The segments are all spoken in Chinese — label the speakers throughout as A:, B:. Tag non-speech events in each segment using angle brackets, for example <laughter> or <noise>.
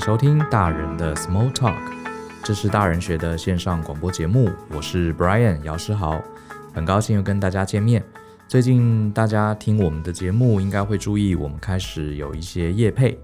A: 收听大人的 Small Talk，这是大人学的线上广播节目。我是 Brian 姚诗豪，很高兴又跟大家见面。最近大家听我们的节目，应该会注意我们开始有一些业配。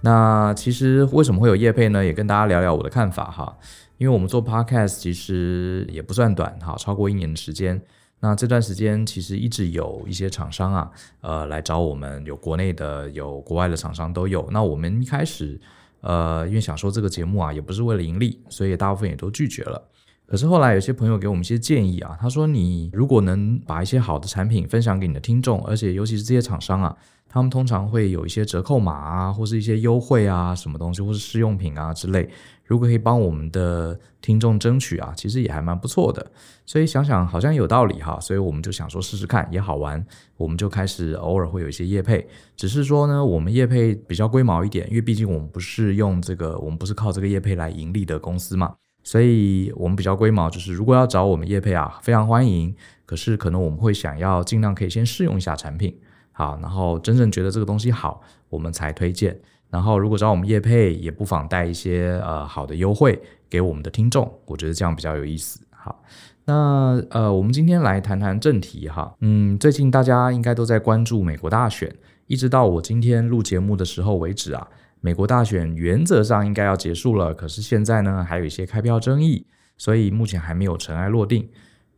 A: 那其实为什么会有业配呢？也跟大家聊聊我的看法哈。因为我们做 Podcast 其实也不算短哈，超过一年的时间。那这段时间其实一直有一些厂商啊，呃，来找我们，有国内的，有国外的厂商都有。那我们一开始，呃，因为想说这个节目啊，也不是为了盈利，所以大部分也都拒绝了。可是后来有些朋友给我们一些建议啊，他说你如果能把一些好的产品分享给你的听众，而且尤其是这些厂商啊。他们通常会有一些折扣码啊，或是一些优惠啊，什么东西，或是试用品啊之类。如果可以帮我们的听众争取啊，其实也还蛮不错的。所以想想好像有道理哈，所以我们就想说试试看，也好玩。我们就开始偶尔会有一些业配，只是说呢，我们业配比较龟毛一点，因为毕竟我们不是用这个，我们不是靠这个业配来盈利的公司嘛，所以我们比较龟毛，就是如果要找我们业配啊，非常欢迎。可是可能我们会想要尽量可以先试用一下产品。好，然后真正觉得这个东西好，我们才推荐。然后如果找我们业配，也不妨带一些呃好的优惠给我们的听众，我觉得这样比较有意思。好，那呃，我们今天来谈谈正题哈。嗯，最近大家应该都在关注美国大选，一直到我今天录节目的时候为止啊，美国大选原则上应该要结束了，可是现在呢还有一些开票争议，所以目前还没有尘埃落定。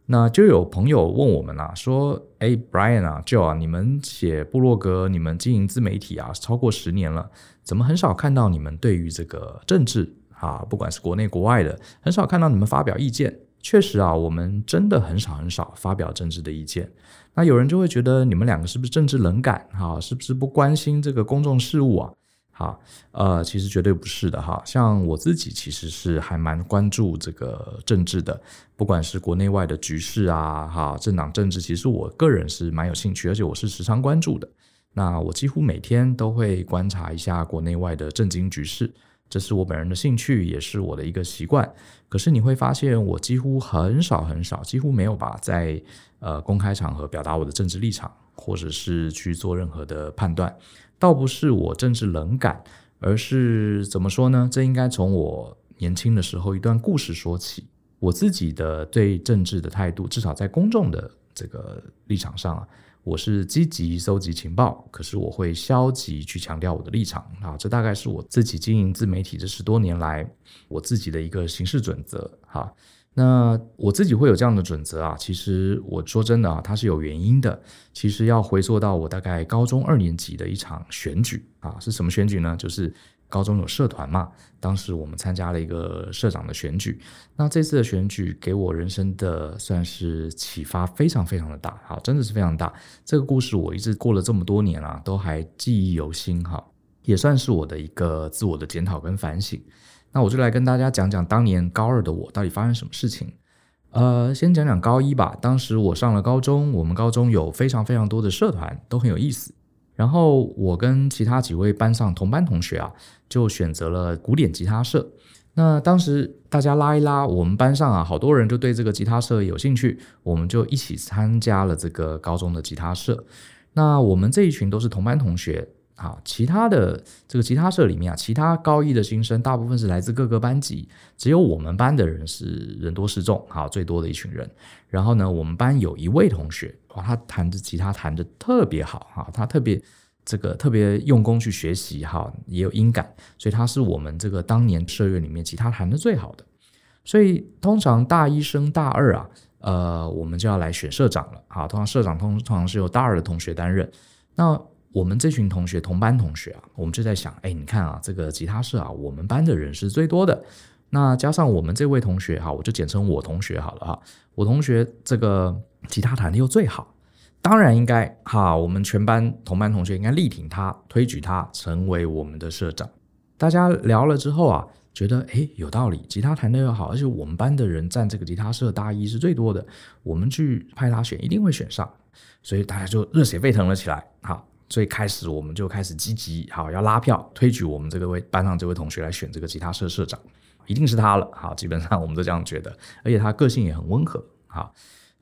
A: 那就有朋友问我们啊，说：“哎，Brian 啊，Joe 啊，你们写部落格，你们经营自媒体啊，超过十年了，怎么很少看到你们对于这个政治啊，不管是国内国外的，很少看到你们发表意见。确实啊，我们真的很少很少发表政治的意见。那有人就会觉得你们两个是不是政治冷感？哈，是不是不关心这个公众事务啊？”好，呃，其实绝对不是的哈。像我自己其实是还蛮关注这个政治的，不管是国内外的局势啊，哈，政党政治，其实我个人是蛮有兴趣，而且我是时常关注的。那我几乎每天都会观察一下国内外的政经局势，这是我本人的兴趣，也是我的一个习惯。可是你会发现，我几乎很少很少，几乎没有吧，在呃公开场合表达我的政治立场，或者是去做任何的判断。倒不是我政治冷感，而是怎么说呢？这应该从我年轻的时候一段故事说起。我自己的对政治的态度，至少在公众的这个立场上啊，我是积极搜集情报，可是我会消极去强调我的立场啊。这大概是我自己经营自媒体这十多年来我自己的一个行事准则哈。那我自己会有这样的准则啊，其实我说真的啊，它是有原因的。其实要回溯到我大概高中二年级的一场选举啊，是什么选举呢？就是高中有社团嘛，当时我们参加了一个社长的选举。那这次的选举给我人生的算是启发非常非常的大，哈，真的是非常大。这个故事我一直过了这么多年啊，都还记忆犹新哈，也算是我的一个自我的检讨跟反省。那我就来跟大家讲讲当年高二的我到底发生什么事情。呃，先讲讲高一吧。当时我上了高中，我们高中有非常非常多的社团，都很有意思。然后我跟其他几位班上同班同学啊，就选择了古典吉他社。那当时大家拉一拉，我们班上啊，好多人就对这个吉他社有兴趣，我们就一起参加了这个高中的吉他社。那我们这一群都是同班同学。啊，其他的这个吉他社里面啊，其他高一的新生大部分是来自各个班级，只有我们班的人是人多势众，好，最多的一群人。然后呢，我们班有一位同学，哇，他弹着吉他弹得特别好，哈，他特别这个特别用功去学习，哈，也有音感，所以他是我们这个当年社员里面吉他弹得最好的。所以通常大一升大二啊，呃，我们就要来选社长了，好，通常社长通常是由大二的同学担任，那。我们这群同学，同班同学啊，我们就在想，哎，你看啊，这个吉他社啊，我们班的人是最多的。那加上我们这位同学哈，我就简称我同学好了哈。我同学这个吉他弹的又最好，当然应该哈，我们全班同班同学应该力挺他，推举他成为我们的社长。大家聊了之后啊，觉得哎有道理，吉他弹的又好，而且我们班的人占这个吉他社大一是最多的，我们去派他选，一定会选上。所以大家就热血沸腾了起来，好。所以开始我们就开始积极，好，要拉票推举我们这个位班上这位同学来选这个吉他社社长，一定是他了，好，基本上我们都这样觉得，而且他个性也很温和，好，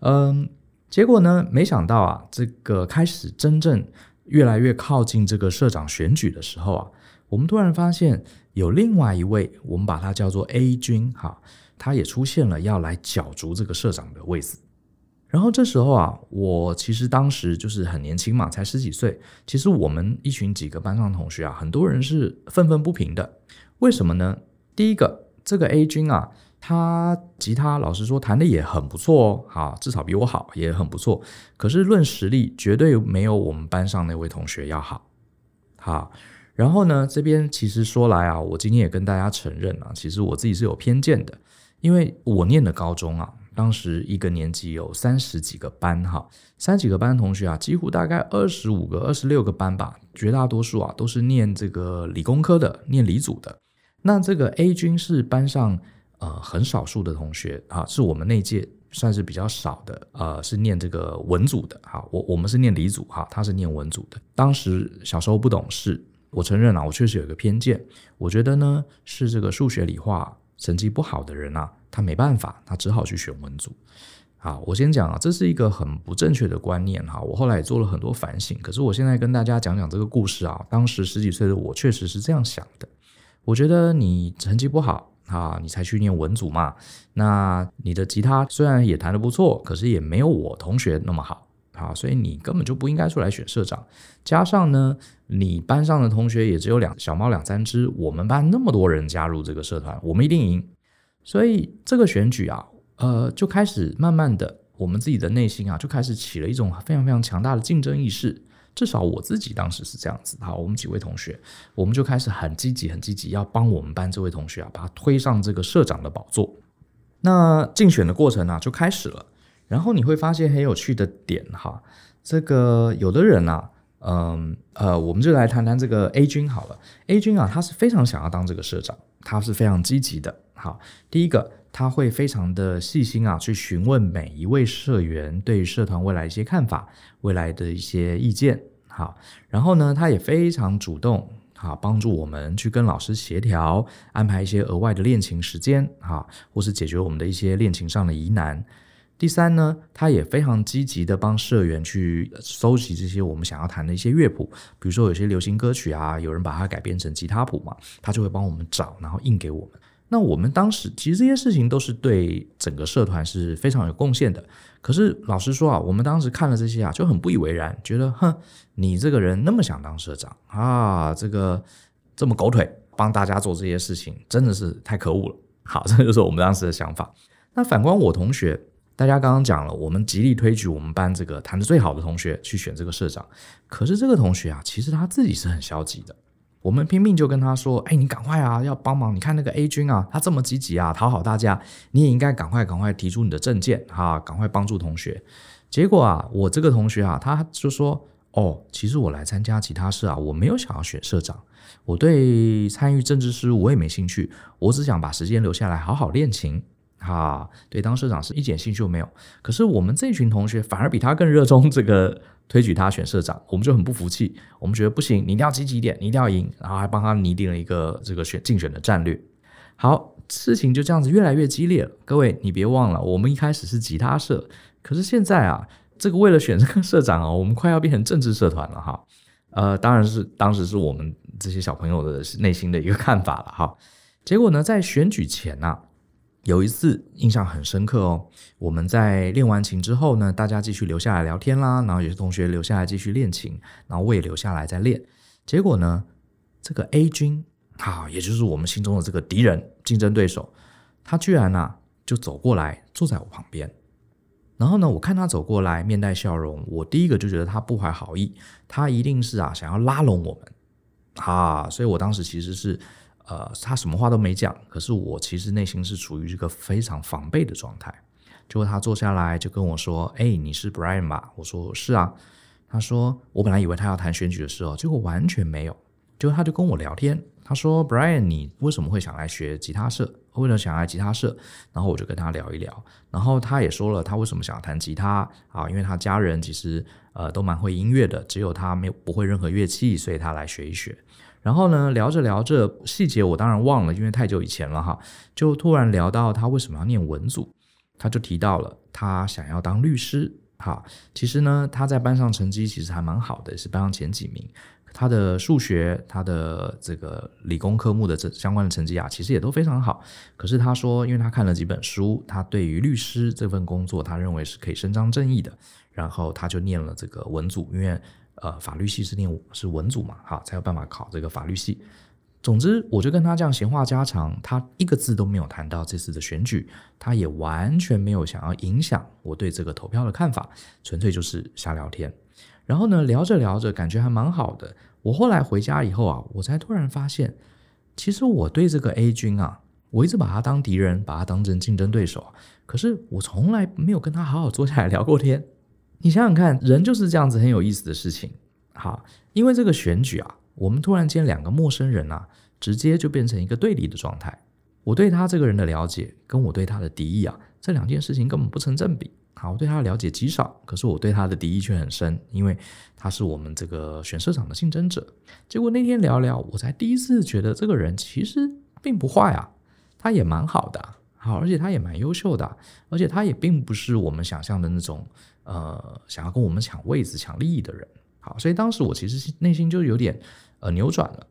A: 嗯，结果呢，没想到啊，这个开始真正越来越靠近这个社长选举的时候啊，我们突然发现有另外一位，我们把他叫做 A 君哈，他也出现了要来角逐这个社长的位置。然后这时候啊，我其实当时就是很年轻嘛，才十几岁。其实我们一群几个班上同学啊，很多人是愤愤不平的。为什么呢？第一个，这个 A 君啊，他吉他老实说弹的也很不错哦，哈，至少比我好，也很不错。可是论实力，绝对没有我们班上那位同学要好。好，然后呢，这边其实说来啊，我今天也跟大家承认啊，其实我自己是有偏见的，因为我念的高中啊。当时一个年级有三十几个班，哈，三几个班同学啊，几乎大概二十五个、二十六个班吧，绝大多数啊都是念这个理工科的，念理组的。那这个 A 君是班上呃很少数的同学啊，是我们那届算是比较少的，呃，是念这个文组的，哈，我我们是念理组，哈，他是念文组的。当时小时候不懂事，我承认啊，我确实有一个偏见，我觉得呢是这个数学理化成绩不好的人啊。他没办法，他只好去选文组。啊，我先讲啊，这是一个很不正确的观念哈。我后来也做了很多反省，可是我现在跟大家讲讲这个故事啊。当时十几岁的我确实是这样想的。我觉得你成绩不好啊，你才去念文组嘛。那你的吉他虽然也弹得不错，可是也没有我同学那么好啊，所以你根本就不应该出来选社长。加上呢，你班上的同学也只有两小猫两三只，我们班那么多人加入这个社团，我们一定赢。所以这个选举啊，呃，就开始慢慢的，我们自己的内心啊，就开始起了一种非常非常强大的竞争意识。至少我自己当时是这样子。好，我们几位同学，我们就开始很积极、很积极，要帮我们班这位同学啊，把他推上这个社长的宝座。那竞选的过程呢，就开始了。然后你会发现很有趣的点哈，这个有的人啊，嗯呃，我们就来谈谈这个 A 君好了。A 君啊，他是非常想要当这个社长，他是非常积极的。好，第一个他会非常的细心啊，去询问每一位社员对社团未来一些看法、未来的一些意见。好，然后呢，他也非常主动，好，帮助我们去跟老师协调，安排一些额外的练琴时间，好，或是解决我们的一些练琴上的疑难。第三呢，他也非常积极的帮社员去搜集这些我们想要弹的一些乐谱，比如说有些流行歌曲啊，有人把它改编成吉他谱嘛，他就会帮我们找，然后印给我们。那我们当时其实这些事情都是对整个社团是非常有贡献的。可是老实说啊，我们当时看了这些啊，就很不以为然，觉得哼，你这个人那么想当社长啊，这个这么狗腿，帮大家做这些事情，真的是太可恶了。好，<laughs> 这就是我们当时的想法。那反观我同学，大家刚刚讲了，我们极力推举我们班这个弹得最好的同学去选这个社长，可是这个同学啊，其实他自己是很消极的。我们拼命就跟他说：“哎，你赶快啊，要帮忙！你看那个 A 君啊，他这么积极啊，讨好大家，你也应该赶快赶快提出你的证件哈，赶快帮助同学。”结果啊，我这个同学啊，他就说：“哦，其实我来参加吉他社啊，我没有想要选社长，我对参与政治事务我也没兴趣，我只想把时间留下来好好练琴。”哈，对，当社长是一点兴趣都没有。可是我们这群同学反而比他更热衷这个。推举他选社长，我们就很不服气。我们觉得不行，你一定要积极一点，你一定要赢，然后还帮他拟定了一个这个选竞选的战略。好，事情就这样子越来越激烈了。各位，你别忘了，我们一开始是吉他社，可是现在啊，这个为了选这个社长啊，我们快要变成政治社团了哈。呃，当然是当时是我们这些小朋友的内心的一个看法了哈。结果呢，在选举前呢、有一次印象很深刻哦，我们在练完琴之后呢，大家继续留下来聊天啦，然后有些同学留下来继续练琴，然后我也留下来再练。结果呢，这个 A 君啊，也就是我们心中的这个敌人、竞争对手，他居然啊就走过来坐在我旁边。然后呢，我看他走过来，面带笑容，我第一个就觉得他不怀好意，他一定是啊想要拉拢我们啊，所以我当时其实是。呃，他什么话都没讲，可是我其实内心是处于一个非常防备的状态。结果他坐下来就跟我说：“哎，你是 Brian 吧？”我说：“是啊。”他说：“我本来以为他要谈选举的事哦，结果完全没有。”结果他就跟我聊天，他说：“Brian，你为什么会想来学吉他社？为什么想来吉他社？”然后我就跟他聊一聊，然后他也说了他为什么想要弹吉他啊，因为他家人其实呃都蛮会音乐的，只有他没有不会任何乐器，所以他来学一学。然后呢，聊着聊着，细节我当然忘了，因为太久以前了哈。就突然聊到他为什么要念文组，他就提到了他想要当律师哈，其实呢，他在班上成绩其实还蛮好的，是班上前几名。他的数学，他的这个理工科目的这相关的成绩啊，其实也都非常好。可是他说，因为他看了几本书，他对于律师这份工作，他认为是可以伸张正义的，然后他就念了这个文组，因为呃法律系是念是文组嘛，哈，才有办法考这个法律系。总之，我就跟他这样闲话家常，他一个字都没有谈到这次的选举，他也完全没有想要影响我对这个投票的看法，纯粹就是瞎聊天。然后呢，聊着聊着，感觉还蛮好的。我后来回家以后啊，我才突然发现，其实我对这个 A 君啊，我一直把他当敌人，把他当成竞争对手。可是我从来没有跟他好好坐下来聊过天。你想想看，人就是这样子很有意思的事情。好，因为这个选举啊，我们突然间两个陌生人啊，直接就变成一个对立的状态。我对他这个人的了解，跟我对他的敌意啊，这两件事情根本不成正比。好，我对他的了解极少，可是我对他的敌意却很深，因为他是我们这个选社长的竞争者。结果那天聊聊，我才第一次觉得这个人其实并不坏啊，他也蛮好的，好，而且他也蛮优秀的，而且他也并不是我们想象的那种呃想要跟我们抢位子、抢利益的人。好，所以当时我其实内心就有点呃扭转了。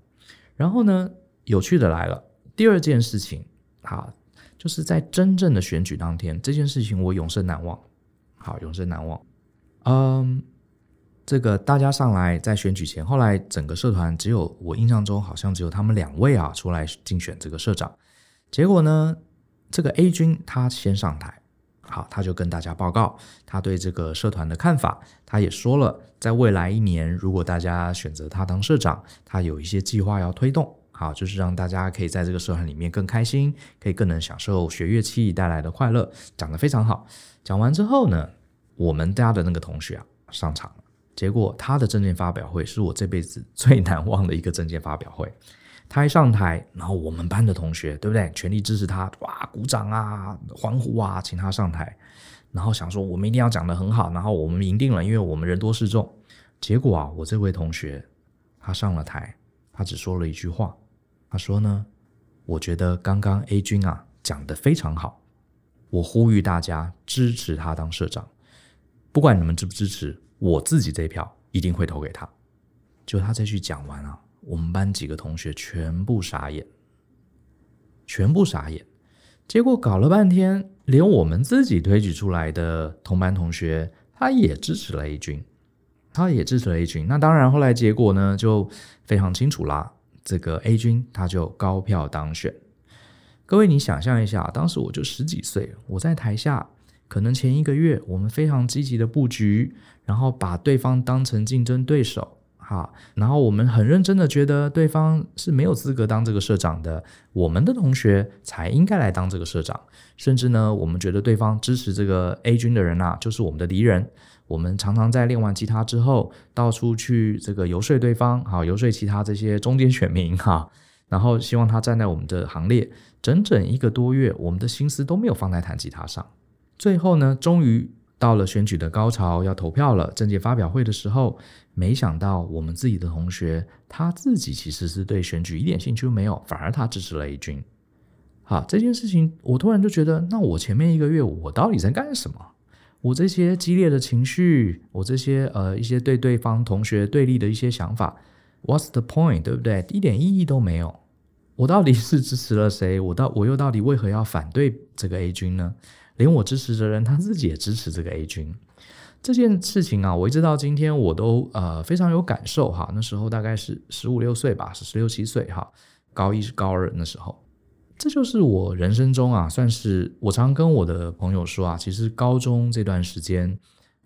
A: 然后呢，有趣的来了，第二件事情，好，就是在真正的选举当天，这件事情我永生难忘。好，永生难忘。嗯，这个大家上来在选举前，后来整个社团只有我印象中好像只有他们两位啊出来竞选这个社长。结果呢，这个 A 君他先上台，好，他就跟大家报告他对这个社团的看法。他也说了，在未来一年，如果大家选择他当社长，他有一些计划要推动。好，就是让大家可以在这个社团里面更开心，可以更能享受学乐器带来的快乐，讲得非常好。讲完之后呢，我们家的那个同学啊上场了，结果他的证件发表会是我这辈子 <laughs> 最难忘的一个证件发表会。他一上台，然后我们班的同学对不对，全力支持他，哇，鼓掌啊，欢呼啊，请他上台，然后想说我们一定要讲得很好，然后我们赢定了，因为我们人多势众。结果啊，我这位同学他上了台，他只说了一句话。他说呢，我觉得刚刚 A 君啊讲得非常好，我呼吁大家支持他当社长，不管你们支不支持，我自己这一票一定会投给他。就他这句讲完啊，我们班几个同学全部傻眼，全部傻眼。结果搞了半天，连我们自己推举出来的同班同学，他也支持了 A 君，他也支持了 A 君。那当然，后来结果呢就非常清楚啦。这个 A 君他就高票当选。各位，你想象一下，当时我就十几岁，我在台下，可能前一个月我们非常积极的布局，然后把对方当成竞争对手，哈，然后我们很认真的觉得对方是没有资格当这个社长的，我们的同学才应该来当这个社长，甚至呢，我们觉得对方支持这个 A 君的人呐、啊，就是我们的敌人。我们常常在练完吉他之后，到处去这个游说对方，好游说其他这些中间选民哈，然后希望他站在我们的行列。整整一个多月，我们的心思都没有放在弹吉他上。最后呢，终于到了选举的高潮，要投票了，政见发表会的时候，没想到我们自己的同学他自己其实是对选举一点兴趣都没有，反而他支持了 A 君。好，这件事情我突然就觉得，那我前面一个月我到底在干什么？我这些激烈的情绪，我这些呃一些对对方同学对立的一些想法，What's the point？对不对？一点意义都没有。我到底是支持了谁？我到我又到底为何要反对这个 A 君呢？连我支持的人他自己也支持这个 A 君。这件事情啊，我一直到今天我都呃非常有感受哈。那时候大概是十五六岁吧，是十六七岁哈，高一是高二那时候。这就是我人生中啊，算是我常跟我的朋友说啊，其实高中这段时间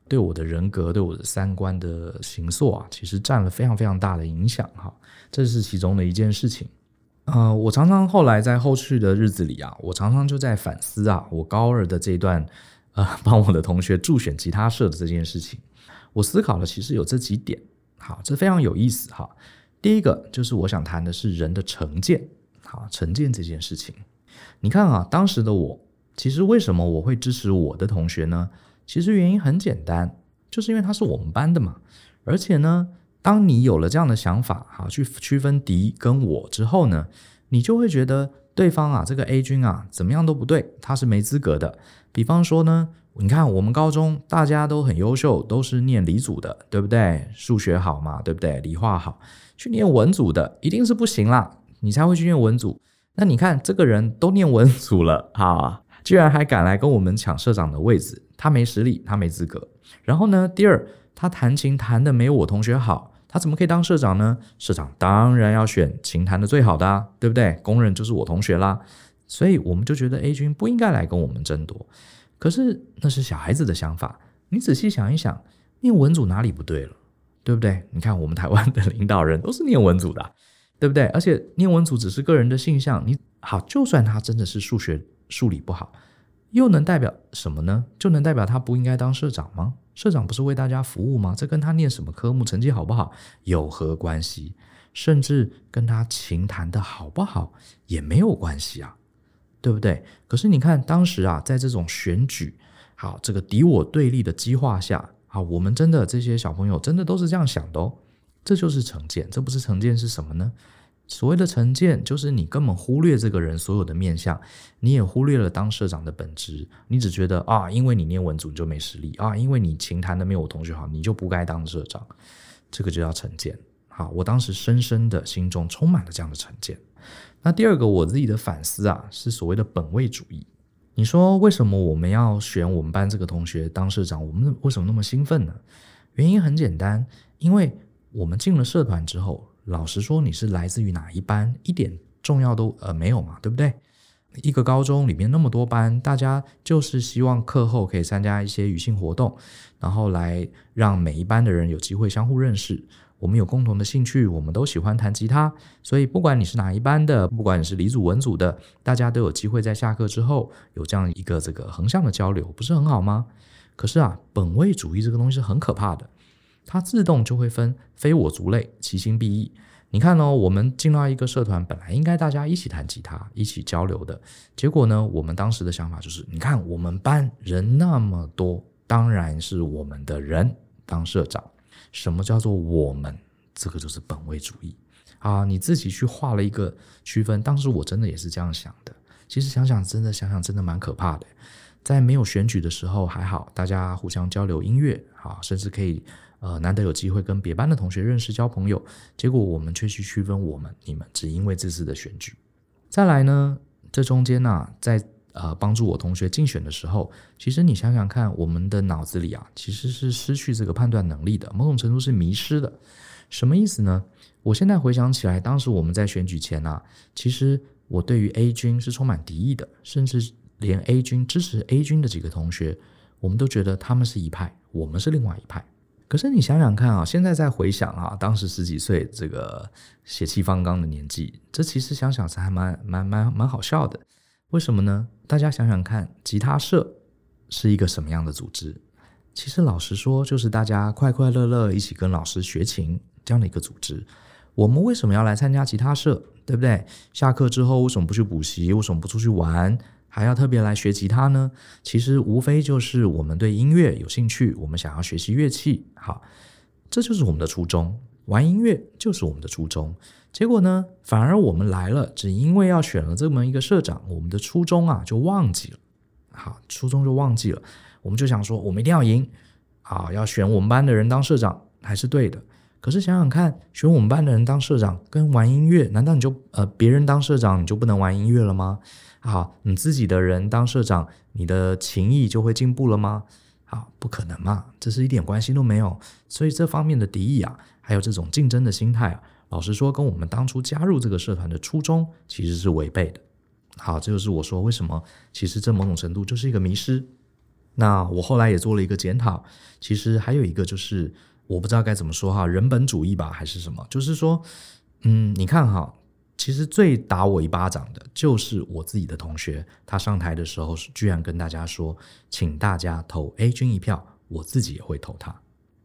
A: 对我的人格、对我的三观的形塑啊，其实占了非常非常大的影响哈。这是其中的一件事情。呃，我常常后来在后续的日子里啊，我常常就在反思啊，我高二的这段呃，帮我的同学助选吉他社的这件事情，我思考了，其实有这几点。好，这非常有意思哈。第一个就是我想谈的是人的成见。好，成见这件事情，你看啊，当时的我，其实为什么我会支持我的同学呢？其实原因很简单，就是因为他是我们班的嘛。而且呢，当你有了这样的想法，好，去区分敌跟我之后呢，你就会觉得对方啊，这个 A 君啊，怎么样都不对，他是没资格的。比方说呢，你看我们高中大家都很优秀，都是念理组的，对不对？数学好嘛，对不对？理化好，去念文组的一定是不行啦，你才会去念文组。那你看这个人都念文组了，<laughs> 哈，居然还敢来跟我们抢社长的位置，他没实力，他没资格。然后呢，第二，他弹琴弹得没有我同学好。他怎么可以当社长呢？社长当然要选琴弹的最好的啊，对不对？公认就是我同学啦，所以我们就觉得 A 君不应该来跟我们争夺。可是那是小孩子的想法，你仔细想一想，念文组哪里不对了？对不对？你看我们台湾的领导人都是念文组的，对不对？而且念文组只是个人的性向，你好，就算他真的是数学数理不好，又能代表什么呢？就能代表他不应该当社长吗？社长不是为大家服务吗？这跟他念什么科目、成绩好不好有何关系？甚至跟他琴弹的好不好也没有关系啊，对不对？可是你看当时啊，在这种选举，好，这个敌我对立的激化下，好，我们真的这些小朋友真的都是这样想的哦，这就是成见，这不是成见是什么呢？所谓的成见，就是你根本忽略这个人所有的面相，你也忽略了当社长的本质。你只觉得啊，因为你念文组你就没实力啊，因为你琴弹的没有我同学好，你就不该当社长。这个就叫成见。好，我当时深深的心中充满了这样的成见。那第二个我自己的反思啊，是所谓的本位主义。你说为什么我们要选我们班这个同学当社长？我们为什么那么兴奋呢？原因很简单，因为我们进了社团之后。老实说，你是来自于哪一班，一点重要都呃没有嘛，对不对？一个高中里面那么多班，大家就是希望课后可以参加一些语性活动，然后来让每一班的人有机会相互认识。我们有共同的兴趣，我们都喜欢弹吉他，所以不管你是哪一班的，不管你是理组文组的，大家都有机会在下课之后有这样一个这个横向的交流，不是很好吗？可是啊，本位主义这个东西是很可怕的。它自动就会分非我族类，其心必异。你看哦，我们进到一个社团，本来应该大家一起弹吉他、一起交流的，结果呢，我们当时的想法就是：你看我们班人那么多，当然是我们的人当社长。什么叫做我们？这个就是本位主义啊！你自己去画了一个区分。当时我真的也是这样想的。其实想想，真的想想，真的蛮可怕的。在没有选举的时候还好，大家互相交流音乐，啊，甚至可以。呃，难得有机会跟别班的同学认识交朋友，结果我们却去区分我们、你们，只因为这次的选举。再来呢，这中间呢、在呃帮助我同学竞选的时候，其实你想想看，我们的脑子里啊，其实是失去这个判断能力的，某种程度是迷失的。什么意思呢？我现在回想起来，当时我们在选举前啊，其实我对于 A 军是充满敌意的，甚至连 A 军支持 A 军的几个同学，我们都觉得他们是一派，我们是另外一派。可是你想想看啊，现在再回想啊，当时十几岁这个血气方刚的年纪，这其实想想是还蛮蛮蛮蛮好笑的。为什么呢？大家想想看，吉他社是一个什么样的组织？其实老实说，就是大家快快乐乐一起跟老师学琴这样的一个组织。我们为什么要来参加吉他社？对不对？下课之后为什么不去补习？为什么不出去玩？还要特别来学吉他呢？其实无非就是我们对音乐有兴趣，我们想要学习乐器。好，这就是我们的初衷。玩音乐就是我们的初衷。结果呢，反而我们来了，只因为要选了这么一个社长，我们的初衷啊就忘记了。好，初衷就忘记了。我们就想说，我们一定要赢。好，要选我们班的人当社长还是对的。可是想想看，选我们班的人当社长跟玩音乐，难道你就呃别人当社长你就不能玩音乐了吗？好，你自己的人当社长，你的情谊就会进步了吗？好，不可能嘛，这是一点关系都没有。所以这方面的敌意啊，还有这种竞争的心态啊，老实说，跟我们当初加入这个社团的初衷其实是违背的。好，这就是我说为什么，其实这某种程度就是一个迷失。那我后来也做了一个检讨，其实还有一个就是我不知道该怎么说哈，人本主义吧，还是什么？就是说，嗯，你看哈。其实最打我一巴掌的就是我自己的同学，他上台的时候居然跟大家说，请大家投 A 君一票，我自己也会投他。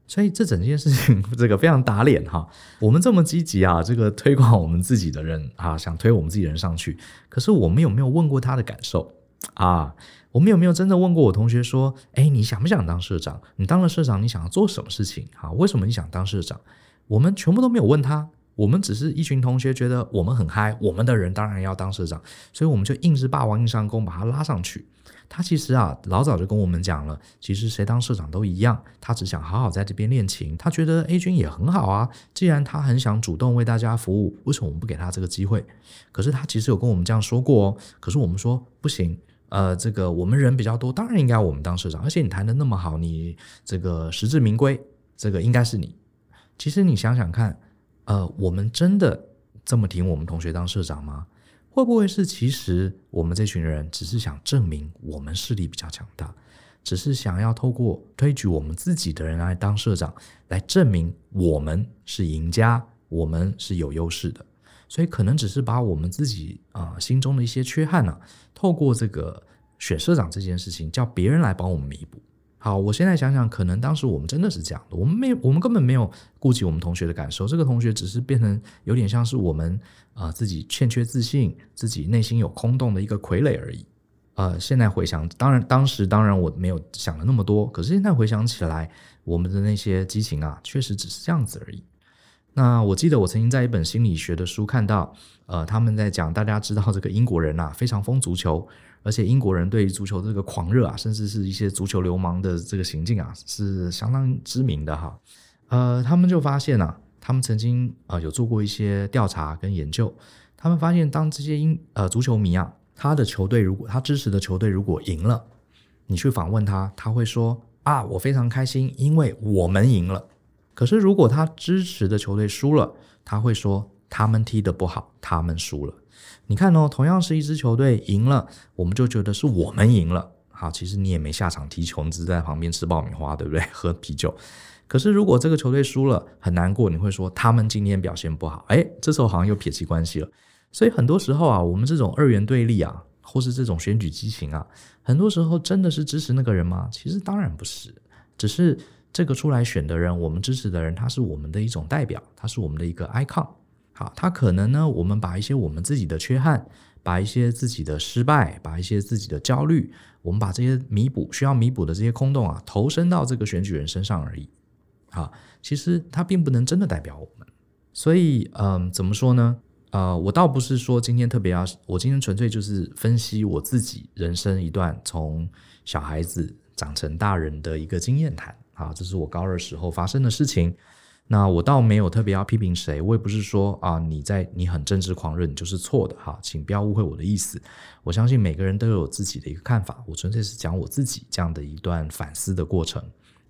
A: 所以这整件事情 <laughs> 这个非常打脸哈。我们这么积极啊，这个推广我们自己的人啊，想推我们自己人上去，可是我们有没有问过他的感受啊？我们有没有真的问过我同学说，哎，你想不想当社长？你当了社长，你想要做什么事情？啊，为什么你想当社长？我们全部都没有问他。我们只是一群同学，觉得我们很嗨，我们的人当然要当社长，所以我们就硬是霸王硬上弓把他拉上去。他其实啊，老早就跟我们讲了，其实谁当社长都一样，他只想好好在这边练琴。他觉得 A 君也很好啊，既然他很想主动为大家服务，为什么我们不给他这个机会？可是他其实有跟我们这样说过哦。可是我们说不行，呃，这个我们人比较多，当然应该我们当社长。而且你弹的那么好，你这个实至名归，这个应该是你。其实你想想看，呃，我们真的这么挺我们同学当社长吗？会不会是其实我们这群人只是想证明我们势力比较强大，只是想要透过推举我们自己的人来当社长，来证明我们是赢家，我们是有优势的，所以可能只是把我们自己啊、心中的一些缺憾呢、啊，透过这个选社长这件事情，叫别人来帮我们弥补。好，我现在想想，可能当时我们真的是这样的，我们没，我们根本没有顾及我们同学的感受。这个同学只是变成有点像是我们啊、自己欠缺自信，自己内心有空洞的一个傀儡而已。呃，现在回想，当然当时当然我没有想了那么多，可是现在回想起来，我们的那些激情啊，确实只是这样子而已。那我记得我曾经在一本心理学的书看到，呃，他们在讲，大家知道这个英国人啊，非常疯足球。而且英国人对于足球这个狂热啊，甚至是一些足球流氓的这个行径啊，是相当知名的哈。呃，他们就发现啊，他们曾经啊、呃、有做过一些调查跟研究，他们发现当这些英呃足球迷啊，他的球队如果他支持的球队如果赢了，你去访问他，他会说啊，我非常开心，因为我们赢了。可是如果他支持的球队输了，他会说他们踢得不好，他们输了。你看哦，同样是一支球队赢了，我们就觉得是我们赢了。好，其实你也没下场踢球，你只在旁边吃爆米花，对不对？<laughs> 喝啤酒。可是如果这个球队输了，很难过，你会说他们今天表现不好。哎，这时候好像又撇清关系了。所以很多时候啊，我们这种二元对立啊，或是这种选举激情啊，很多时候真的是支持那个人吗？其实当然不是，只是这个出来选的人，我们支持的人，他是我们的一种代表，他是我们的一个 icon。啊，他可能呢，我们把一些我们自己的缺憾，把一些自己的失败，把一些自己的焦虑，我们把这些弥补需要弥补的这些空洞啊，投身到这个选举人身上而已。啊，其实他并不能真的代表我们。所以，嗯，怎么说呢？呃，我倒不是说今天特别要，我今天纯粹就是分析我自己人生一段从小孩子长成大人的一个经验谈。啊，这是我高二时候发生的事情。那我倒没有特别要批评谁，我也不是说啊，你在你很政治狂热，你就是错的哈，请不要误会我的意思。我相信每个人都有自己的一个看法，我纯粹是讲我自己这样的一段反思的过程。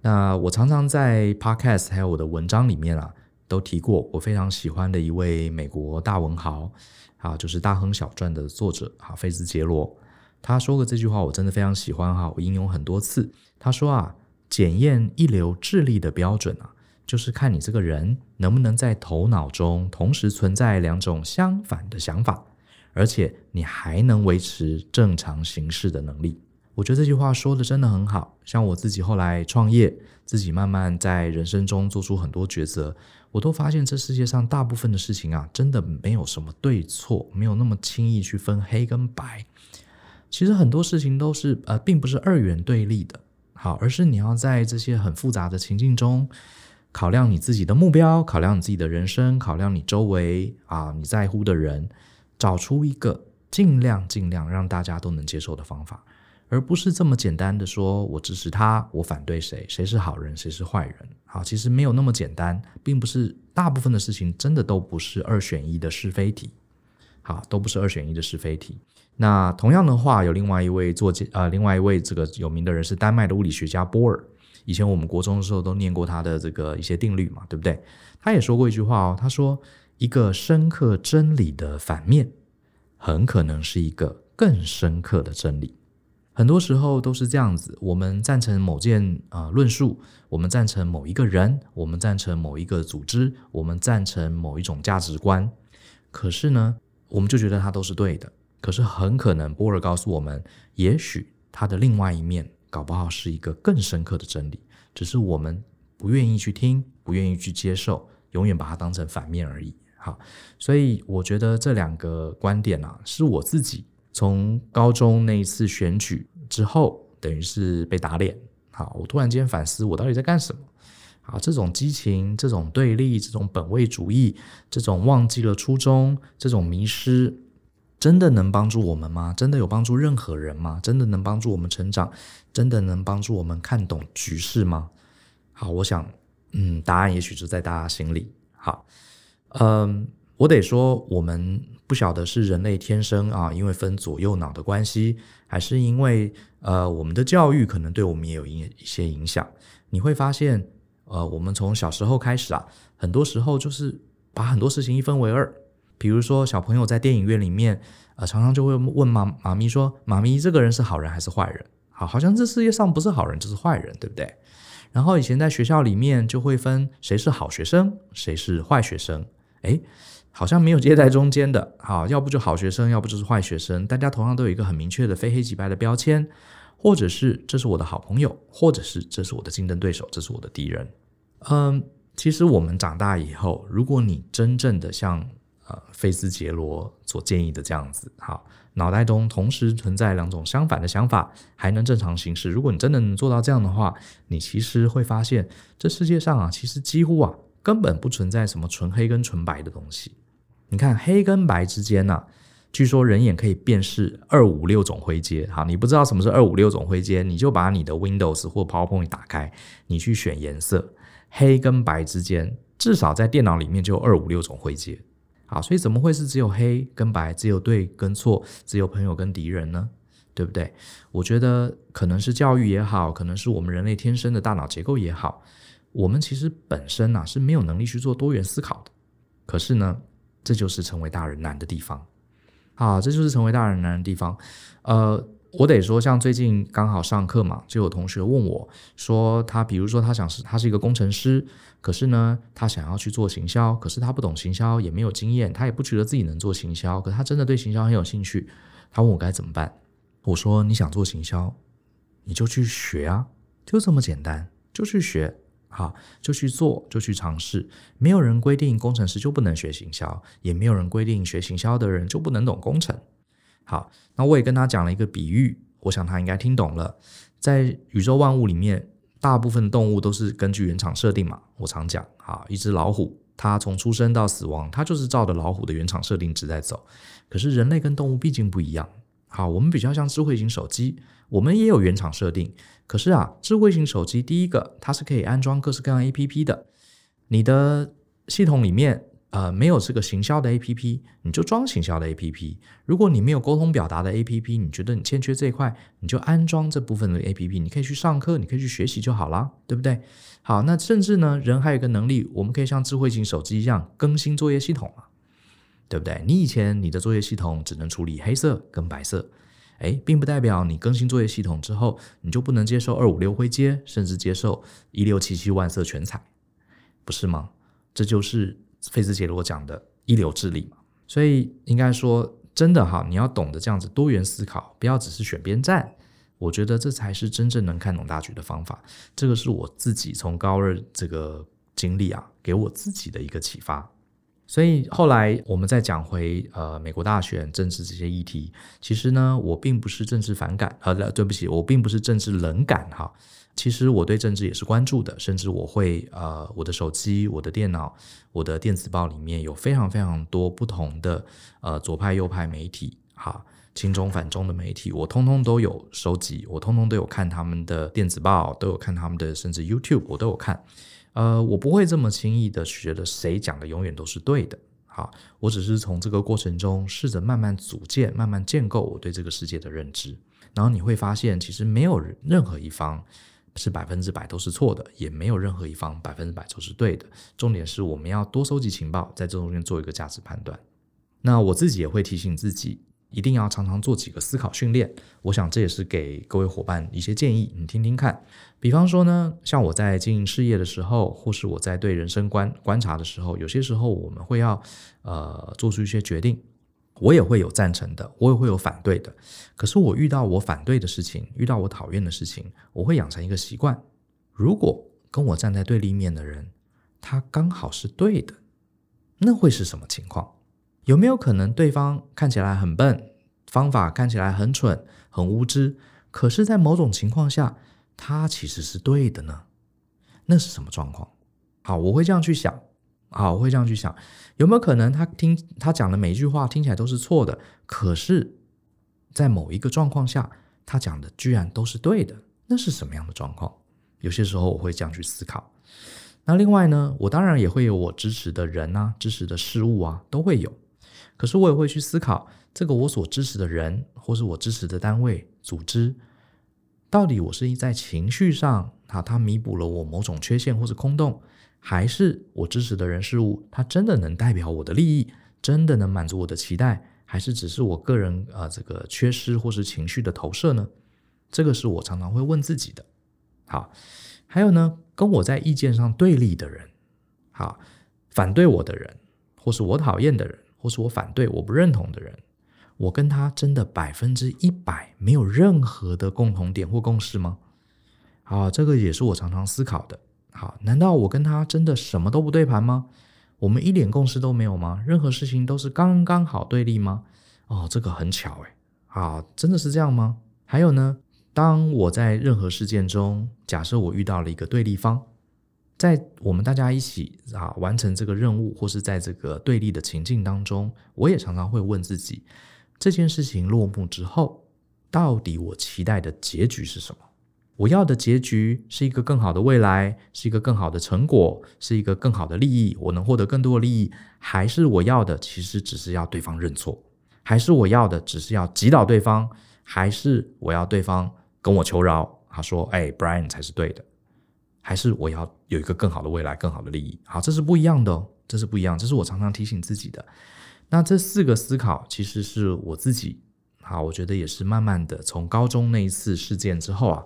A: 那我常常在 Podcast 还有我的文章里面啊，都提过我非常喜欢的一位美国大文豪，啊，就是《大亨小传》的作者哈，菲兹杰罗。他说过这句话，我真的非常喜欢哈，我引用很多次。他说啊，检验一流智力的标准啊。就是看你这个人能不能在头脑中同时存在两种相反的想法，而且你还能维持正常行事的能力。我觉得这句话说的真的很好。像我自己后来创业，自己慢慢在人生中做出很多抉择，我都发现这世界上大部分的事情啊，真的没有什么对错，没有那么轻易去分黑跟白。其实很多事情都是呃，并不是二元对立的，好，而是你要在这些很复杂的情境中。考量你自己的目标，考量你自己的人生，考量你周围啊你在乎的人，找出一个尽量尽量让大家都能接受的方法，而不是这么简单的说，我支持他，我反对谁，谁是好人，谁是坏人。好，其实没有那么简单，并不是大部分的事情真的都不是二选一的是非题。好，都不是二选一的是非题。那同样的话，有另外一位作家，呃，另外一位这个有名的人是丹麦的物理学家波尔。以前我们国中的时候都念过他的这个一些定律嘛，对不对？他也说过一句话哦，他说一个深刻真理的反面，很可能是一个更深刻的真理。很多时候都是这样子，我们赞成某件啊、论述，我们赞成某一个人，我们赞成某一个组织，我们赞成某一种价值观，可是呢，我们就觉得它都是对的。可是很可能波尔告诉我们，也许它的另外一面。搞不好是一个更深刻的真理，只是我们不愿意去听，不愿意去接受，永远把它当成反面而已。好，所以我觉得这两个观点啊，是我自己从高中那一次选举之后，等于是被打脸。好，我突然间反思，我到底在干什么？好，这种激情，这种对立，这种本位主义，这种忘记了初衷，这种迷失，真的能帮助我们吗？真的有帮助任何人吗？真的能帮助我们成长？真的能帮助我们看懂局势吗？好，我想，嗯，答案也许就在大家心里。好，嗯，我得说，我们不晓得是人类天生啊，因为分左右脑的关系，还是因为呃，我们的教育可能对我们也有一一些影响。你会发现，呃，我们从小时候开始啊，很多时候就是把很多事情一分为二。比如说，小朋友在电影院里面，呃，常常就会问妈妈咪说：“妈咪，这个人是好人还是坏人？”好，好像这世界上不是好人就是坏人，对不对？然后以前在学校里面就会分谁是好学生，谁是坏学生。诶，好像没有介在中间的。好，要不就好学生，要不就是坏学生。大家同样都有一个很明确的非黑即白的标签，或者是这是我的好朋友，或者是这是我的竞争对手，这是我的敌人。嗯，其实我们长大以后，如果你真正的像。呃，菲兹杰罗所建议的这样子，好，脑袋中同时存在两种相反的想法，还能正常行事。如果你真的能做到这样的话，你其实会发现，这世界上啊，其实几乎啊，根本不存在什么纯黑跟纯白的东西。你看，黑跟白之间呢，据说人眼可以辨识二五六种灰阶。好，你不知道什么是二五六种灰阶，你就把你的 Windows 或 PowerPoint 打开，你去选颜色，黑跟白之间，至少在电脑里面就有二五六种灰阶。好，所以怎么会是只有黑跟白，只有对跟错，只有朋友跟敌人呢？对不对？我觉得可能是教育也好，可能是我们人类天生的大脑结构也好，我们其实本身啊是没有能力去做多元思考的。可是呢，这就是成为大人难的地方。啊，这就是成为大人难的地方。呃。我得说，像最近刚好上课嘛，就有同学问我说，他比如说他想是他是一个工程师，可是呢，他想要去做行销，可是他不懂行销，也没有经验，他也不觉得自己能做行销，可他真的对行销很有兴趣。他问我该怎么办？我说你想做行销，你就去学啊，就这么简单，就去学，好，就去做，就去尝试。没有人规定工程师就不能学行销，也没有人规定学行销的人就不能懂工程。好，那我也跟他讲了一个比喻，我想他应该听懂了。在宇宙万物里面，大部分动物都是根据原厂设定嘛。我常讲，啊，一只老虎，它从出生到死亡，它就是照着老虎的原厂设定值在走。可是人类跟动物毕竟不一样，好，我们比较像智慧型手机，我们也有原厂设定。可是啊，智慧型手机第一个，它是可以安装各式各样 APP 的，你的系统里面。呃，没有这个行销的 APP，你就装行销的 APP。如果你没有沟通表达的 APP，你觉得你欠缺这一块，你就安装这部分的 APP。你可以去上课，你可以去学习就好了，对不对？好，那甚至呢，人还有一个能力，我们可以像智慧型手机一样更新作业系统嘛，对不对？你以前你的作业系统只能处理黑色跟白色，诶，并不代表你更新作业系统之后，你就不能接受二五六灰阶，甚至接受一六七七万色全彩，不是吗？这就是。费兹杰罗讲的一流智力嘛，所以应该说真的哈，你要懂得这样子多元思考，不要只是选边站。我觉得这才是真正能看懂大局的方法。这个是我自己从高二这个经历啊，给我自己的一个启发。所以后来我们再讲回呃美国大选政治这些议题，其实呢，我并不是政治反感，呃，对不起，我并不是政治冷感哈。其实我对政治也是关注的，甚至我会呃，我的手机、我的电脑、我的电子报里面有非常非常多不同的呃左派、右派媒体，哈，亲中、反中的媒体，我通通都有收集，我通通都有看他们的电子报，都有看他们的，甚至 YouTube 我都有看。呃，我不会这么轻易的觉得谁讲的永远都是对的，好，我只是从这个过程中试着慢慢组建、慢慢建构我对这个世界的认知，然后你会发现，其实没有任何一方。是百分之百都是错的，也没有任何一方百分之百都是对的。重点是我们要多收集情报，在这中间做一个价值判断。那我自己也会提醒自己，一定要常常做几个思考训练。我想这也是给各位伙伴一些建议，你听听看。比方说呢，像我在经营事业的时候，或是我在对人生观观察的时候，有些时候我们会要呃做出一些决定。我也会有赞成的，我也会有反对的。可是我遇到我反对的事情，遇到我讨厌的事情，我会养成一个习惯：如果跟我站在对立面的人，他刚好是对的，那会是什么情况？有没有可能对方看起来很笨，方法看起来很蠢、很无知，可是，在某种情况下，他其实是对的呢？那是什么状况？好，我会这样去想。好，我会这样去想，有没有可能他听他讲的每一句话听起来都是错的，可是，在某一个状况下，他讲的居然都是对的，那是什么样的状况？有些时候我会这样去思考。那另外呢，我当然也会有我支持的人啊，支持的事物啊，都会有。可是我也会去思考，这个我所支持的人，或是我支持的单位、组织，到底我是在情绪上，啊，它弥补了我某种缺陷或是空洞，还是我支持的人事物，它真的能代表我的利益，真的能满足我的期待，还是只是我个人啊，这个缺失或是情绪的投射呢？这个是我常常会问自己的。好，还有呢，跟我在意见上对立的人，好，反对我的人，或是我讨厌的人，或是我反对我不认同的人，我跟他真的百分之一百没有任何的共同点或共识吗？好，这个也是我常常思考的。好，难道我跟他真的什么都不对盘吗？我们一点共识都没有吗？任何事情都是刚刚好对立吗？哦，这个很巧哎。好，真的是这样吗？还有呢？当我在任何事件中，假设我遇到了一个对立方，在我们大家一起啊完成这个任务，或是在这个对立的情境当中，我也常常会问自己：这件事情落幕之后，到底我期待的结局是什么？我要的结局是一个更好的未来，是一个更好的成果，是一个更好的利益，我能获得更多的利益，还是我要的其实只是要对方认错，还是我要的只是要击倒对方，还是我要对方？跟我求饶，他说：“哎，Brian 才是对的，还是我要有一个更好的未来，更好的利益？好，这是不一样的哦，这是不一样，这是我常常提醒自己的。那这四个思考，其实是我自己，好，我觉得也是慢慢的从高中那一次事件之后啊，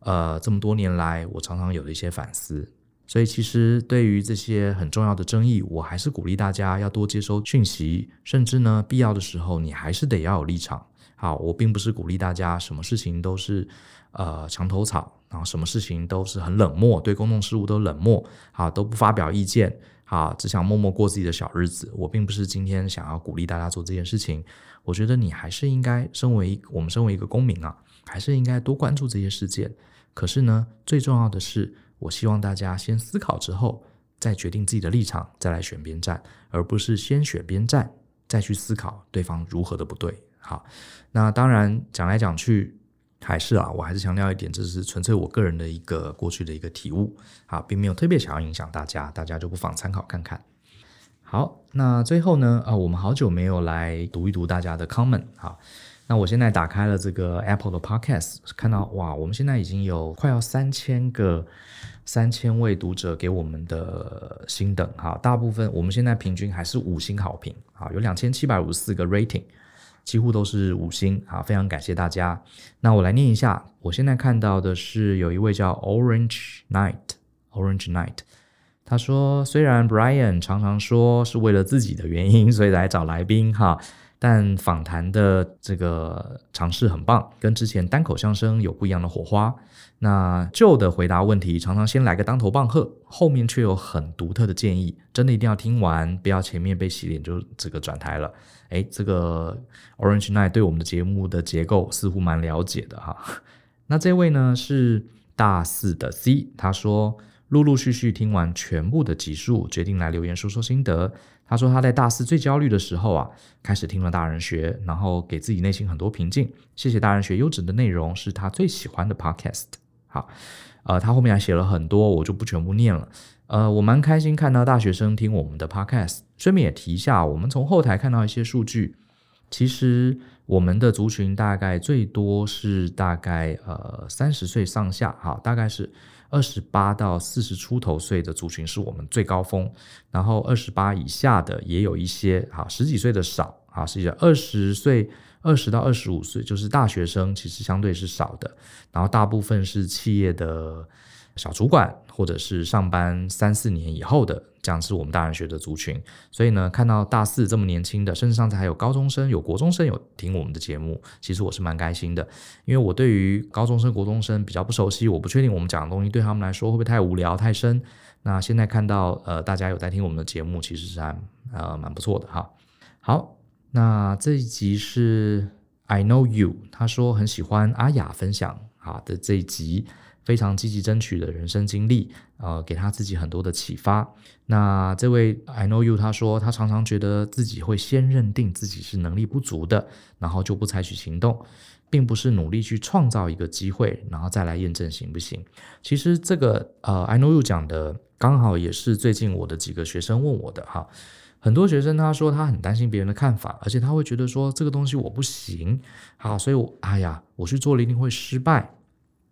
A: 呃，这么多年来，我常常有的一些反思。所以，其实对于这些很重要的争议，我还是鼓励大家要多接收讯息，甚至呢，必要的时候，你还是得要有立场。”好，我并不是鼓励大家什么事情都是呃墙头草，然后什么事情都是很冷漠，对公众事务都冷漠，好，都不发表意见，好，只想默默过自己的小日子。我并不是今天想要鼓励大家做这件事情。我觉得你还是应该身为我们身为一个公民啊，还是应该多关注这些事件。可是呢，最重要的是，我希望大家先思考之后，再决定自己的立场，再来选边站，而不是先选边站，再去思考对方如何的不对。好，那当然讲来讲去还是啊，我还是强调一点，这是纯粹我个人的一个过去的一个体悟，好，并没有特别想要影响大家，大家就不妨参考看看。好，那最后呢，啊，我们好久没有来读一读大家的 comment，好，那我现在打开了这个 Apple 的 Podcast，看到哇，我们现在已经有快要三千个三千位读者给我们的星等，哈，大部分我们现在平均还是五星好评，好，有两千七百五十四个 rating。几乎都是五星，啊，非常感谢大家。那我来念一下，我现在看到的是有一位叫 Orange Night，Orange Night，他说，虽然 Brian 常常说是为了自己的原因，所以来找来宾哈，但访谈的这个尝试很棒，跟之前单口相声有不一样的火花。那旧的回答问题常常先来个当头棒喝，后面却有很独特的建议，真的一定要听完，不要前面被洗脸就这个转台了。哎，这个 Orange Night 对我们的节目的结构似乎蛮了解的哈。那这位呢是大四的 C，他说陆陆续续听完全部的集数，决定来留言说说心得。他说他在大四最焦虑的时候啊，开始听了大人学，然后给自己内心很多平静。谢谢大人学优质的内容，是他最喜欢的 Podcast。好，呃，他后面还写了很多，我就不全部念了。呃，我蛮开心看到大学生听我们的 podcast。顺便也提一下，我们从后台看到一些数据，其实我们的族群大概最多是大概呃三十岁上下，哈，大概是二十八到四十出头岁的族群是我们最高峰。然后二十八以下的也有一些，哈，十几岁的少，啊，实际上二十岁二十到二十五岁就是大学生，其实相对是少的。然后大部分是企业的。小主管或者是上班三四年以后的，这样是我们大人学的族群。所以呢，看到大四这么年轻的，甚至上次还有高中生、有国中生有听我们的节目，其实我是蛮开心的。因为我对于高中生、国中生比较不熟悉，我不确定我们讲的东西对他们来说会不会太无聊、太深。那现在看到呃大家有在听我们的节目，其实是还呃蛮不错的哈。好，那这一集是 I Know You，他说很喜欢阿雅分享好的这一集。非常积极争取的人生经历，呃，给他自己很多的启发。那这位 I know you，他说他常常觉得自己会先认定自己是能力不足的，然后就不采取行动，并不是努力去创造一个机会，然后再来验证行不行。其实这个呃 I know you 讲的刚好也是最近我的几个学生问我的哈。很多学生他说他很担心别人的看法，而且他会觉得说这个东西我不行，好，所以我哎呀，我去做了一定会失败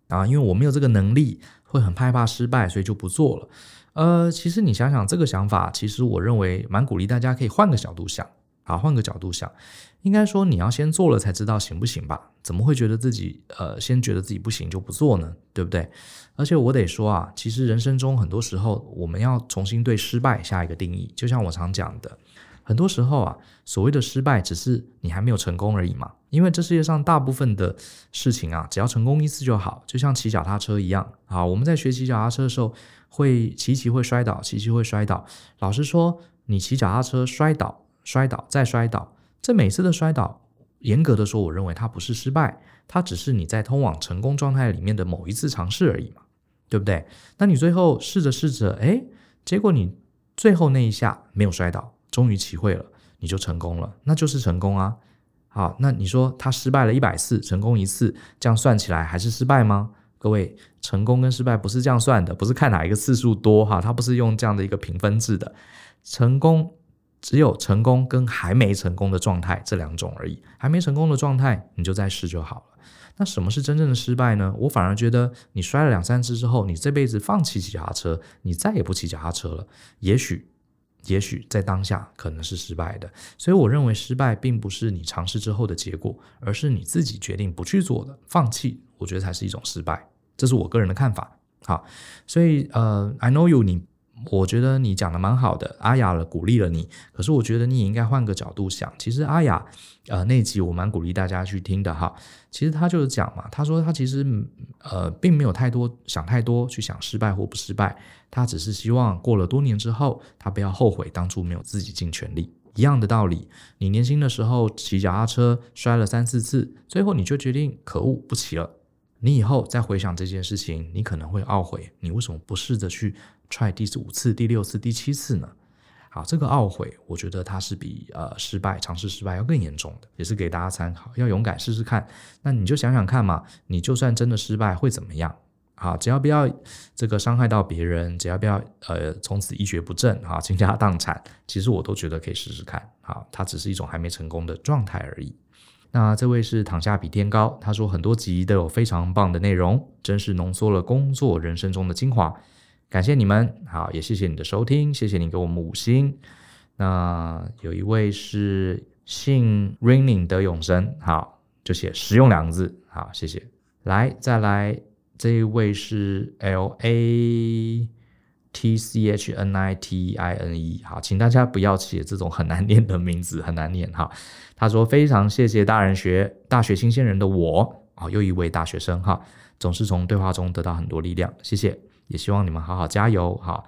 A: 啊，因为我没有这个能力，会很害怕失败，所以就不做了。呃，其实你想想这个想法，其实我认为蛮鼓励大家可以换个角度想，啊，换个角度想，应该说你要先做了才知道行不行吧？怎么会觉得自己呃先觉得自己不行就不做呢？对不对？而且我得说啊，其实人生中很多时候，我们要重新对失败下一个定义。就像我常讲的，很多时候啊，所谓的失败，只是你还没有成功而已嘛。因为这世界上大部分的事情啊，只要成功一次就好。就像骑脚踏车一样啊，我们在学骑脚踏车的时候，会骑骑会摔倒，骑骑会摔倒。老师说，你骑脚踏车摔倒、摔倒再摔倒，这每次的摔倒，严格的说，我认为它不是失败，它只是你在通往成功状态里面的某一次尝试而已嘛。对不对？那你最后试着试着，哎，结果你最后那一下没有摔倒，终于骑会了，你就成功了，那就是成功啊。好，那你说他失败了一百次，成功一次，这样算起来还是失败吗？各位，成功跟失败不是这样算的，不是看哪一个次数多哈，它不是用这样的一个评分制的。成功只有成功跟还没成功的状态这两种而已，还没成功的状态，你就再试就好了。那什么是真正的失败呢？我反而觉得，你摔了两三次之后，你这辈子放弃骑脚踏车，你再也不骑脚踏车了。也许，也许在当下可能是失败的。所以我认为失败并不是你尝试之后的结果，而是你自己决定不去做的，放弃。我觉得才是一种失败。这是我个人的看法。好，所以呃，I know you，你。我觉得你讲的蛮好的，阿雅了鼓励了你。可是我觉得你也应该换个角度想。其实阿雅，呃，那集我蛮鼓励大家去听的哈。其实他就是讲嘛，他说他其实呃并没有太多想太多去想失败或不失败，他只是希望过了多年之后，他不要后悔当初没有自己尽全力。一样的道理，你年轻的时候骑脚踏车摔了三四次，最后你就决定可恶不骑了。你以后再回想这件事情，你可能会懊悔，你为什么不试着去 try 第五次、第六次、第七次呢？好，这个懊悔，我觉得它是比呃失败、尝试失败要更严重的，也是给大家参考，要勇敢试试看。那你就想想看嘛，你就算真的失败会怎么样？好，只要不要这个伤害到别人，只要不要呃从此一蹶不振，哈，倾家荡产，其实我都觉得可以试试看。好，它只是一种还没成功的状态而已。那这位是躺下比天高，他说很多集都有非常棒的内容，真是浓缩了工作人生中的精华，感谢你们，好，也谢谢你的收听，谢谢你给我们五星。那有一位是姓 Raining 得永生，好，就写实用两个字，好，谢谢。来，再来这一位是 L A。T C H N I T I N E，好，请大家不要写这种很难念的名字，很难念哈。他说非常谢谢大人学大学新鲜人的我，哦，又一位大学生哈，总是从对话中得到很多力量，谢谢，也希望你们好好加油哈。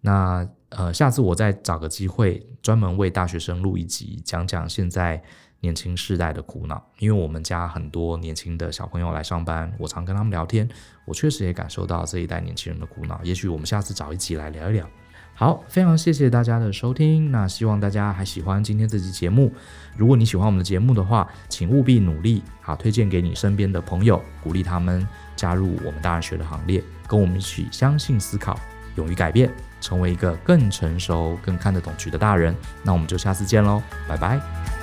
A: 那呃，下次我再找个机会专门为大学生录一集，讲讲现在。年轻世代的苦恼，因为我们家很多年轻的小朋友来上班，我常跟他们聊天，我确实也感受到这一代年轻人的苦恼。也许我们下次找一集来聊一聊。好，非常谢谢大家的收听，那希望大家还喜欢今天这期节目。如果你喜欢我们的节目的话，请务必努力好推荐给你身边的朋友，鼓励他们加入我们大人学的行列，跟我们一起相信、思考、勇于改变，成为一个更成熟、更看得懂局的大人。那我们就下次见喽，拜拜。